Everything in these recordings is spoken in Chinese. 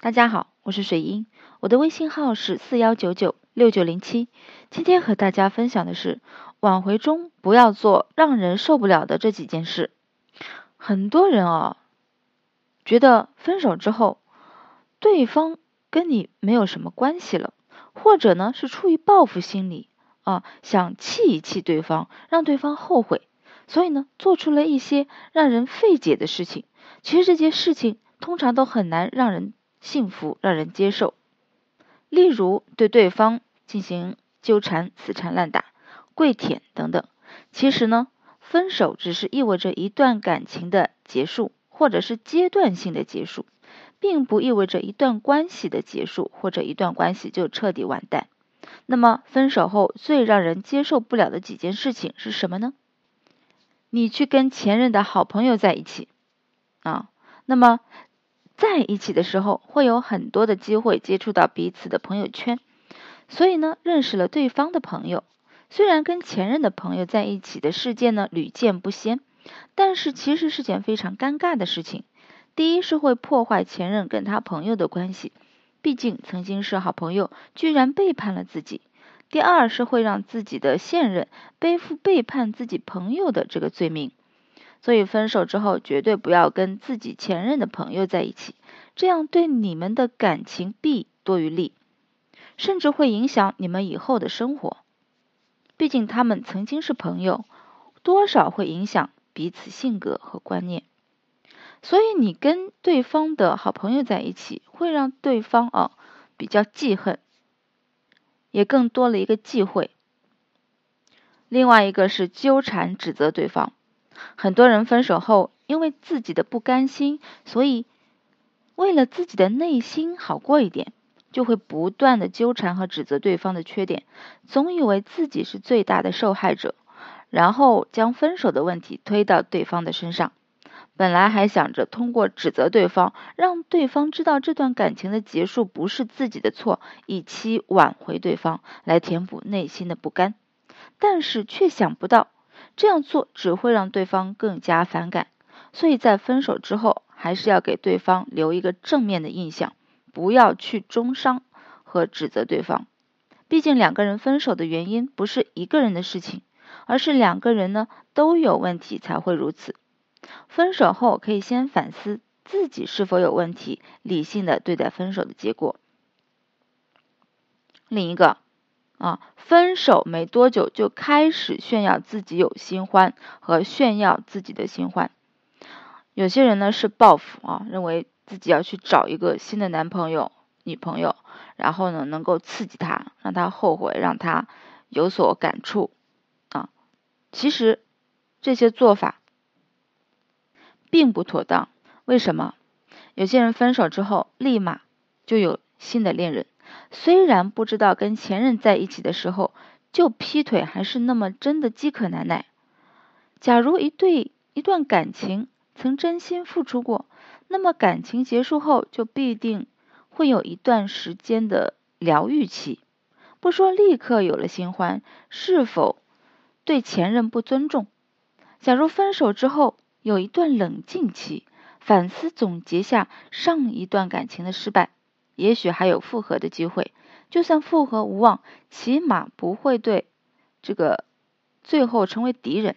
大家好，我是水英，我的微信号是四幺九九六九零七。今天和大家分享的是，挽回中不要做让人受不了的这几件事。很多人啊，觉得分手之后，对方跟你没有什么关系了，或者呢是出于报复心理啊，想气一气对方，让对方后悔，所以呢做出了一些让人费解的事情。其实这些事情通常都很难让人。幸福让人接受，例如对对方进行纠缠、死缠烂打、跪舔等等。其实呢，分手只是意味着一段感情的结束，或者是阶段性的结束，并不意味着一段关系的结束，或者一段关系就彻底完蛋。那么，分手后最让人接受不了的几件事情是什么呢？你去跟前任的好朋友在一起啊，那么。在一起的时候，会有很多的机会接触到彼此的朋友圈，所以呢，认识了对方的朋友。虽然跟前任的朋友在一起的事件呢屡见不鲜，但是其实是件非常尴尬的事情。第一是会破坏前任跟他朋友的关系，毕竟曾经是好朋友，居然背叛了自己；第二是会让自己的现任背负背叛自己朋友的这个罪名。所以分手之后，绝对不要跟自己前任的朋友在一起，这样对你们的感情弊多于利，甚至会影响你们以后的生活。毕竟他们曾经是朋友，多少会影响彼此性格和观念。所以你跟对方的好朋友在一起，会让对方啊比较记恨，也更多了一个忌讳。另外一个是纠缠指责对方。很多人分手后，因为自己的不甘心，所以为了自己的内心好过一点，就会不断的纠缠和指责对方的缺点，总以为自己是最大的受害者，然后将分手的问题推到对方的身上。本来还想着通过指责对方，让对方知道这段感情的结束不是自己的错，以期挽回对方，来填补内心的不甘，但是却想不到。这样做只会让对方更加反感，所以在分手之后，还是要给对方留一个正面的印象，不要去中伤和指责对方。毕竟两个人分手的原因不是一个人的事情，而是两个人呢都有问题才会如此。分手后可以先反思自己是否有问题，理性的对待分手的结果。另一个。啊，分手没多久就开始炫耀自己有新欢和炫耀自己的新欢。有些人呢是报复啊，认为自己要去找一个新的男朋友、女朋友，然后呢能够刺激他，让他后悔，让他有所感触啊。其实这些做法并不妥当。为什么？有些人分手之后立马就有新的恋人。虽然不知道跟前任在一起的时候就劈腿还是那么真的饥渴难耐。假如一对一段感情曾真心付出过，那么感情结束后就必定会有一段时间的疗愈期。不说立刻有了新欢，是否对前任不尊重？假如分手之后有一段冷静期，反思总结下上一段感情的失败。也许还有复合的机会，就算复合无望，起码不会对这个最后成为敌人。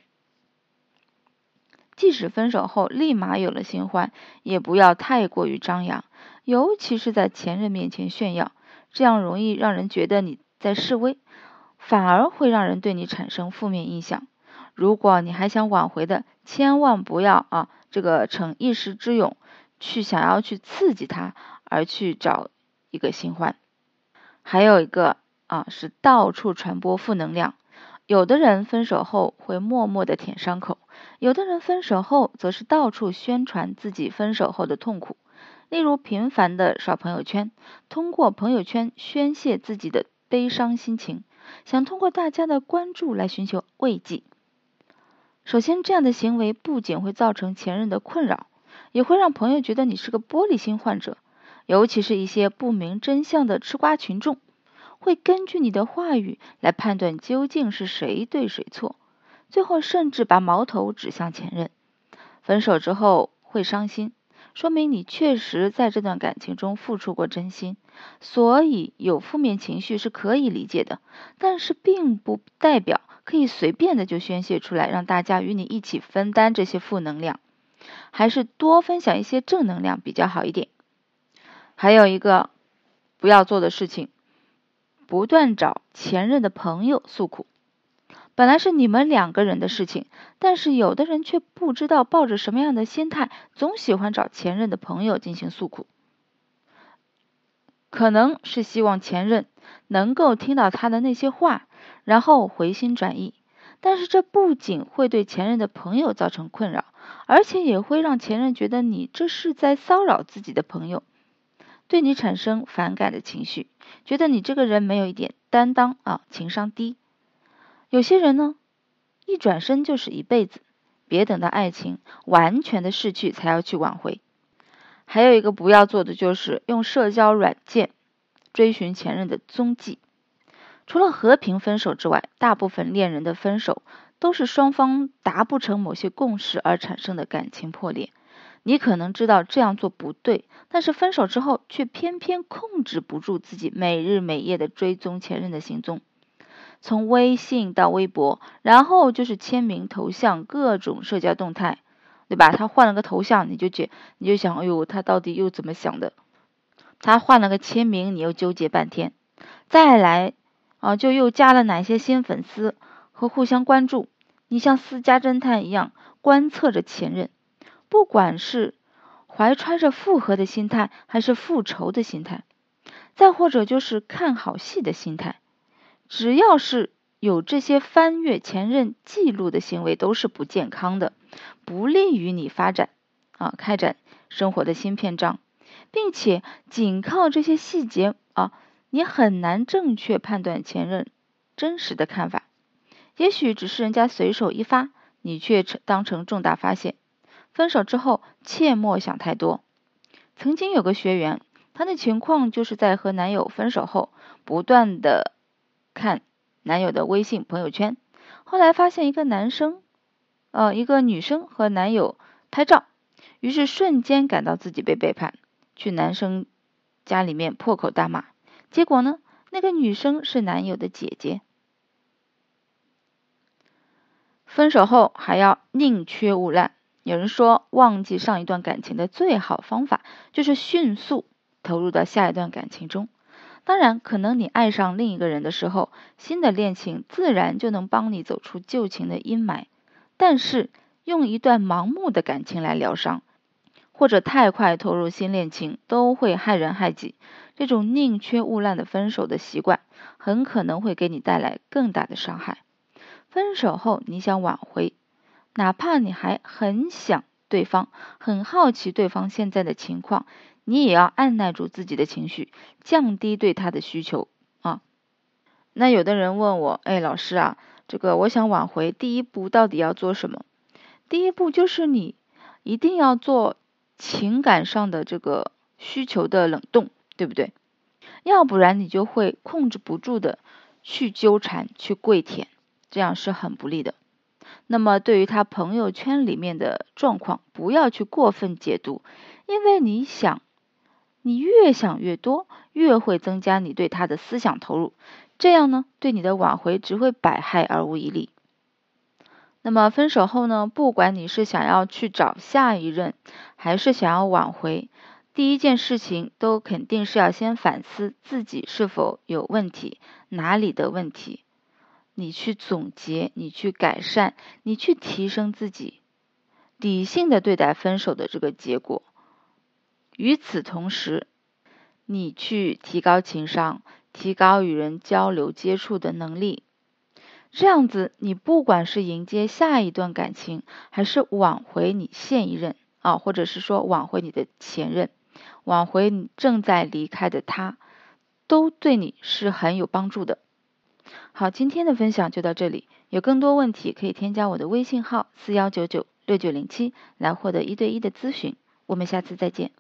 即使分手后立马有了新欢，也不要太过于张扬，尤其是在前任面前炫耀，这样容易让人觉得你在示威，反而会让人对你产生负面印象。如果你还想挽回的，千万不要啊，这个逞一时之勇去想要去刺激他。而去找一个新欢，还有一个啊是到处传播负能量。有的人分手后会默默的舔伤口，有的人分手后则是到处宣传自己分手后的痛苦。例如频繁的刷朋友圈，通过朋友圈宣泄自己的悲伤心情，想通过大家的关注来寻求慰藉。首先，这样的行为不仅会造成前任的困扰，也会让朋友觉得你是个玻璃心患者。尤其是一些不明真相的吃瓜群众，会根据你的话语来判断究竟是谁对谁错，最后甚至把矛头指向前任。分手之后会伤心，说明你确实在这段感情中付出过真心，所以有负面情绪是可以理解的，但是并不代表可以随便的就宣泄出来，让大家与你一起分担这些负能量，还是多分享一些正能量比较好一点。还有一个不要做的事情，不断找前任的朋友诉苦。本来是你们两个人的事情，但是有的人却不知道抱着什么样的心态，总喜欢找前任的朋友进行诉苦。可能是希望前任能够听到他的那些话，然后回心转意。但是这不仅会对前任的朋友造成困扰，而且也会让前任觉得你这是在骚扰自己的朋友，对你产生反感的情绪，觉得你这个人没有一点担当啊，情商低。有些人呢，一转身就是一辈子，别等到爱情完全的逝去才要去挽回。还有一个不要做的就是用社交软件追寻前任的踪迹。除了和平分手之外，大部分恋人的分手都是双方达不成某些共识而产生的感情破裂。你可能知道这样做不对，但是分手之后却偏偏控制不住自己每日每夜的追踪前任的行踪。从微信到微博，然后就是签名、头像、各种社交动态，对吧？他换了个头像，你就觉你就想，哎呦，他到底又怎么想的？他换了个签名，你又纠结半天。再来啊，就又加了哪些新粉丝和互相关注？你像私家侦探一样观测着前任，不管是怀揣着复合的心态，还是复仇的心态，再或者就是看好戏的心态。只要是有这些翻阅前任记录的行为，都是不健康的，不利于你发展啊，开展生活的新篇章，并且仅靠这些细节啊，你很难正确判断前任真实的看法。也许只是人家随手一发，你却当成重大发现。分手之后，切莫想太多。曾经有个学员，她的情况就是在和男友分手后，不断的。看男友的微信朋友圈，后来发现一个男生，呃，一个女生和男友拍照，于是瞬间感到自己被背叛，去男生家里面破口大骂。结果呢，那个女生是男友的姐姐。分手后还要宁缺毋滥。有人说，忘记上一段感情的最好方法，就是迅速投入到下一段感情中。当然，可能你爱上另一个人的时候，新的恋情自然就能帮你走出旧情的阴霾。但是，用一段盲目的感情来疗伤，或者太快投入新恋情，都会害人害己。这种宁缺毋滥的分手的习惯，很可能会给你带来更大的伤害。分手后，你想挽回，哪怕你还很想对方，很好奇对方现在的情况。你也要按耐住自己的情绪，降低对他的需求啊。那有的人问我，哎，老师啊，这个我想挽回，第一步到底要做什么？第一步就是你一定要做情感上的这个需求的冷冻，对不对？要不然你就会控制不住的去纠缠、去跪舔，这样是很不利的。那么对于他朋友圈里面的状况，不要去过分解读，因为你想。你越想越多，越会增加你对他的思想投入，这样呢，对你的挽回只会百害而无一利。那么分手后呢，不管你是想要去找下一任，还是想要挽回，第一件事情都肯定是要先反思自己是否有问题，哪里的问题，你去总结，你去改善，你去提升自己，理性的对待分手的这个结果。与此同时，你去提高情商，提高与人交流接触的能力，这样子，你不管是迎接下一段感情，还是挽回你现一任啊，或者是说挽回你的前任，挽回你正在离开的他，都对你是很有帮助的。好，今天的分享就到这里，有更多问题可以添加我的微信号四幺九九六九零七来获得一对一的咨询。我们下次再见。